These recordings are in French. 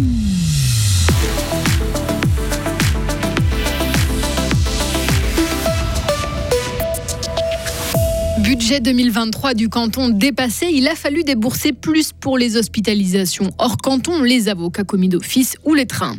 Mm-hmm. Budget 2023 du canton dépassé, il a fallu débourser plus pour les hospitalisations hors canton, les avocats commis d'office ou les trains.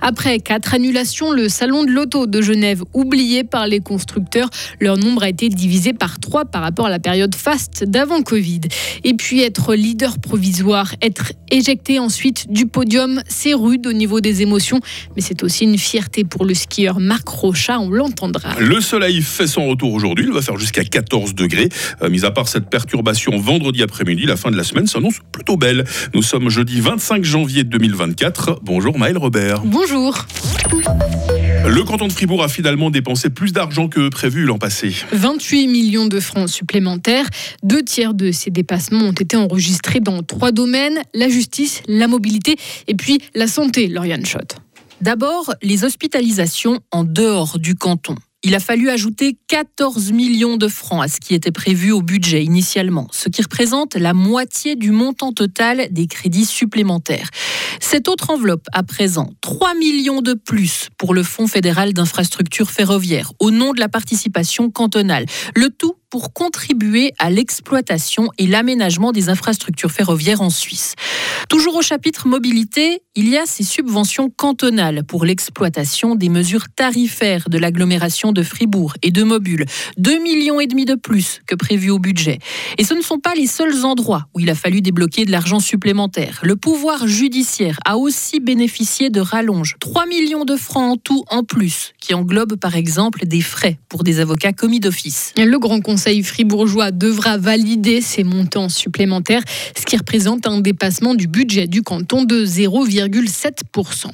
Après quatre annulations, le salon de l'auto de Genève, oublié par les constructeurs, leur nombre a été divisé par trois par rapport à la période faste d'avant Covid. Et puis être leader provisoire, être éjecté ensuite du podium, c'est rude au niveau des émotions, mais c'est aussi une fierté pour le skieur Marc Rochat, on l'entendra. Le soleil fait son retour aujourd'hui, il va faire jusqu'à 14 degrés. Euh, mis à part cette perturbation vendredi après-midi, la fin de la semaine s'annonce plutôt belle. Nous sommes jeudi 25 janvier 2024. Bonjour Maël Robert. Bonjour. Le canton de Fribourg a finalement dépensé plus d'argent que prévu l'an passé. 28 millions de francs supplémentaires. Deux tiers de ces dépassements ont été enregistrés dans trois domaines la justice, la mobilité et puis la santé, Lauriane Schott. D'abord, les hospitalisations en dehors du canton. Il a fallu ajouter 14 millions de francs à ce qui était prévu au budget initialement, ce qui représente la moitié du montant total des crédits supplémentaires. Cette autre enveloppe, à présent, 3 millions de plus pour le Fonds fédéral d'infrastructure ferroviaire, au nom de la participation cantonale. Le tout pour contribuer à l'exploitation et l'aménagement des infrastructures ferroviaires en Suisse. Toujours au chapitre mobilité, il y a ces subventions cantonales pour l'exploitation des mesures tarifaires de l'agglomération de Fribourg et de Mobile. 2 millions et demi de plus que prévu au budget. Et ce ne sont pas les seuls endroits où il a fallu débloquer de l'argent supplémentaire. Le pouvoir judiciaire a aussi bénéficié de rallonges. 3 millions de francs en tout en plus, qui englobent par exemple des frais pour des avocats commis d'office. Le Grand Conseil fribourgeois devra valider ces montants supplémentaires, ce qui représente un dépassement du budget du canton de 0,7%.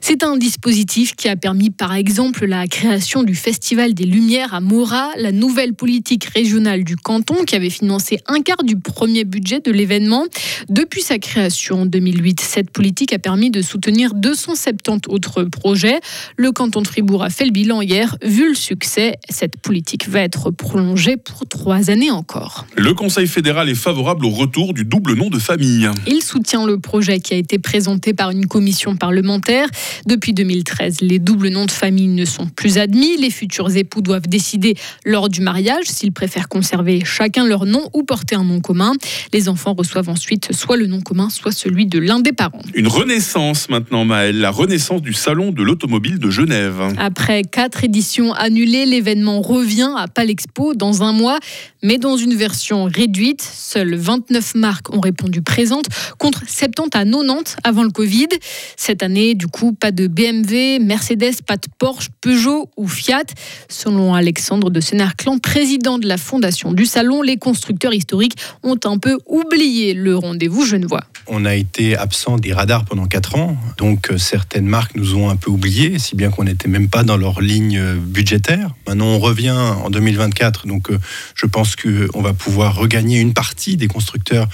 C'est un dispositif qui a permis par exemple la création du Festival des Lumières à Mora, la nouvelle politique régionale du canton qui avait financé un quart du premier budget de l'événement. Depuis sa création en 2008, cette politique a permis de soutenir 270 autres projets. Le canton de Fribourg a fait le bilan hier. Vu le succès, cette politique va être prolongée pour trois années encore. Le Conseil fédéral est favorable au retour du double nom de famille. Il soutient le projet qui a été présenté par une commission parlementaire. Depuis 2013, les doubles noms de famille ne sont plus admis. Les futurs époux doivent décider lors du mariage s'ils préfèrent conserver chacun leur nom ou porter un nom commun. Les enfants reçoivent ensuite soit le nom commun, soit celui de l'un des parents. Une renaissance maintenant, Maëlle, la renaissance du Salon de l'Automobile de Genève. Après quatre éditions annulées, l'événement revient à Palexpo dans un mois, mais dans une version réduite. Seules 29 marques ont répondu présentes contre 70 à 90 avant le Covid. Cette année, du coup, pas de BMW, Mercedes, pas de Porsche, Peugeot ou Fiat. Selon Alexandre de Sénarclan, président de la fondation du salon, les constructeurs historiques ont un peu oublié le rendez-vous genevois. On a été absent des radars pendant 4 ans, donc euh, certaines marques nous ont un peu oubliés, si bien qu'on n'était même pas dans leur ligne euh, budgétaire. Maintenant, on revient en 2024, donc je pense qu'on va pouvoir regagner une partie des constructeurs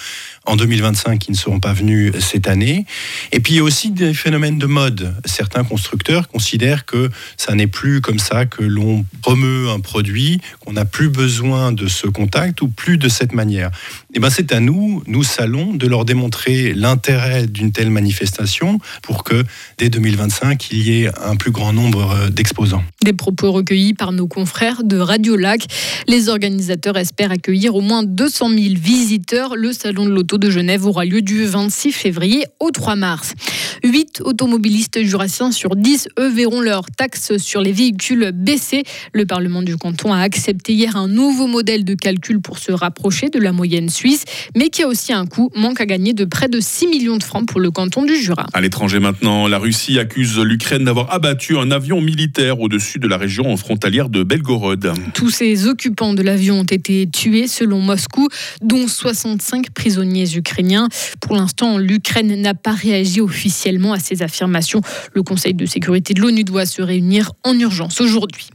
en 2025 qui ne seront pas venus cette année. Et puis il y a aussi des phénomènes de mode. Certains constructeurs considèrent que ça n'est plus comme ça que l'on promeut un produit, qu'on n'a plus besoin de ce contact ou plus de cette manière. Et eh ben c'est à nous, nous salons, de leur démontrer l'intérêt d'une telle manifestation pour que dès 2025 il y ait un plus grand nombre euh, d'exposants. Des propos recueillis par nos confrères de Radio Lac. Les organisateurs espèrent accueillir au moins 200 000 visiteurs. Le salon de l'auto de Genève aura lieu du 26 février au 3 mars. 8 automobilistes jurassiens sur 10, eux, verront leur taxe sur les véhicules baisser. Le Parlement du canton a accepté hier un nouveau modèle de calcul pour se rapprocher de la moyenne suisse, mais qui a aussi un coût, manque à gagner de près de 6 millions de francs pour le canton du Jura. À l'étranger maintenant, la Russie accuse l'Ukraine d'avoir abattu un avion militaire au-dessus de la région frontalière de Belgorod. Tous ces occupants de l'avion ont été tués selon Moscou, dont 65 prisonniers ukrainiens. Pour l'instant, l'Ukraine n'a pas réagi officiellement à ces affirmations. Le Conseil de sécurité de l'ONU doit se réunir en urgence aujourd'hui.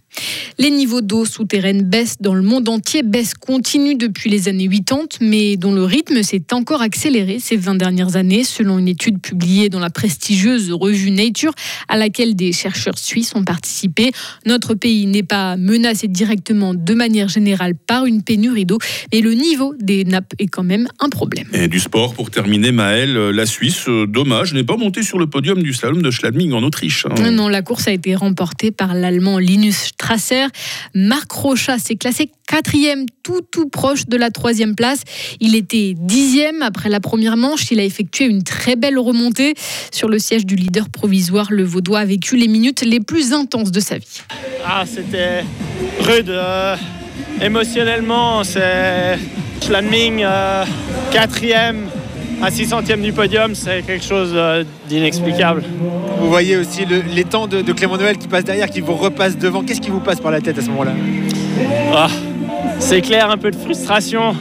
Les niveaux d'eau souterraine baissent dans le monde entier, baisse continue depuis les années 80, mais dont le rythme s'est encore accéléré ces 20 dernières années, selon une étude publiée dans la prestigieuse revue Nature, à laquelle des chercheurs suisses ont participé. Notre pays n'est pas menacé directement de manière générale par une pénurie d'eau, mais le niveau des nappes est quand même un problème. Et du sport pour terminer, Maël, la Suisse, euh, dommage, n'est pas montée sur le podium du slalom de Schladming en Autriche. Hein. Non, la course a été remportée par l'Allemand Linus Strasser. Marc Rocha s'est classé quatrième, tout tout proche de la troisième place. Il était dixième après la première manche. Il a effectué une très belle remontée sur le siège du leader provisoire. Le Vaudois a vécu les minutes les plus intenses de sa vie. Ah, c'était rude. Euh, émotionnellement, c'est Schladming, euh, quatrième à 6 centièmes du podium, c'est quelque chose euh, d'inexplicable. Vous voyez aussi les temps de, Clément Noël qui passe derrière, qui vous repasse devant. Qu'est-ce qui vous passe par la tête à ce moment-là? Ah, C'est clair, un peu de frustration.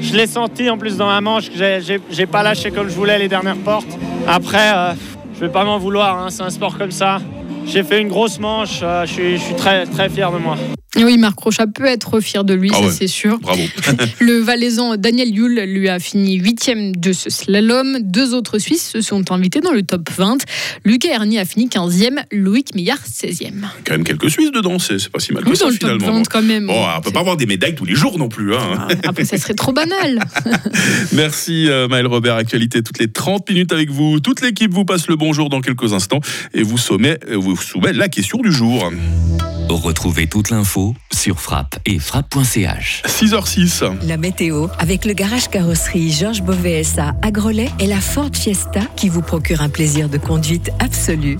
Je l'ai senti en plus dans la manche, que j'ai pas lâché comme je voulais les dernières portes. Après, je euh, je vais pas m'en vouloir, hein, c'est un sport comme ça. J'ai fait une grosse manche, euh, je, suis, je suis très, très fier de moi. Oui, Marc Rochat peut être fier de lui, ah ça c'est sûr. Bravo. le Valaisan Daniel Yule lui a fini huitième de ce slalom. Deux autres Suisses se sont invités dans le top 20. Lucas Ernie a fini 15e, Loïc Meillard 16e. Quand même quelques Suisses dedans, c'est pas si mal que ça Top 20, quand même. Bon, on peut pas avoir des médailles tous les jours non plus. Hein. Ah, après, ça serait trop banal. Merci euh, Maël Robert, actualité toutes les 30 minutes avec vous. Toute l'équipe vous passe le bonjour dans quelques instants et vous soumet, euh, vous soumet la question du jour. Retrouvez toute l'info sur frappe et frappe.ch. 6h06. La météo avec le garage carrosserie Georges Beauvais à Grelais et la Ford Fiesta qui vous procure un plaisir de conduite absolu.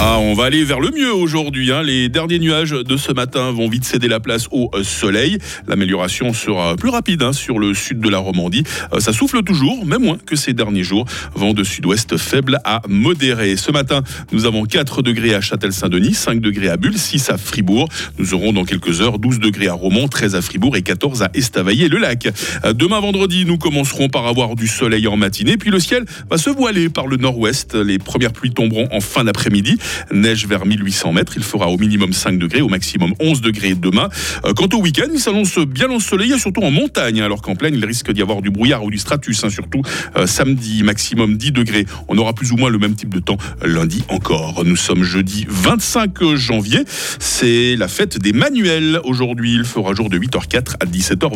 Ah, on va aller vers le mieux aujourd'hui. Hein. Les derniers nuages de ce matin vont vite céder la place au euh, soleil. L'amélioration sera plus rapide hein, sur le sud de la Romandie. Euh, ça souffle toujours, mais moins que ces derniers jours. Vent de sud-ouest faible à modéré. Ce matin, nous avons 4 degrés à Châtel-Saint-Denis, 5 degrés à Bulle, 6 à Fribourg. Nous aurons dans quelques heures 12 degrés à Romont, 13 à Fribourg et 14 à Estavayer-le-Lac. Euh, demain vendredi, nous commencerons par avoir du soleil en matinée, puis le ciel va se voiler par le nord-ouest. Les premières pluies tomberont en fin d'après-midi. Neige vers 1800 mètres. Il fera au minimum 5 degrés, au maximum 11 degrés demain. Euh, quant au week-end, il s'annonce bien ensoleillé, surtout en montagne, alors qu'en plaine, il risque d'y avoir du brouillard ou du stratus, hein, surtout euh, samedi, maximum 10 degrés. On aura plus ou moins le même type de temps lundi encore. Nous sommes jeudi 25 janvier. C'est la fête des manuels. Aujourd'hui, il fera jour de 8h04 à 17h20.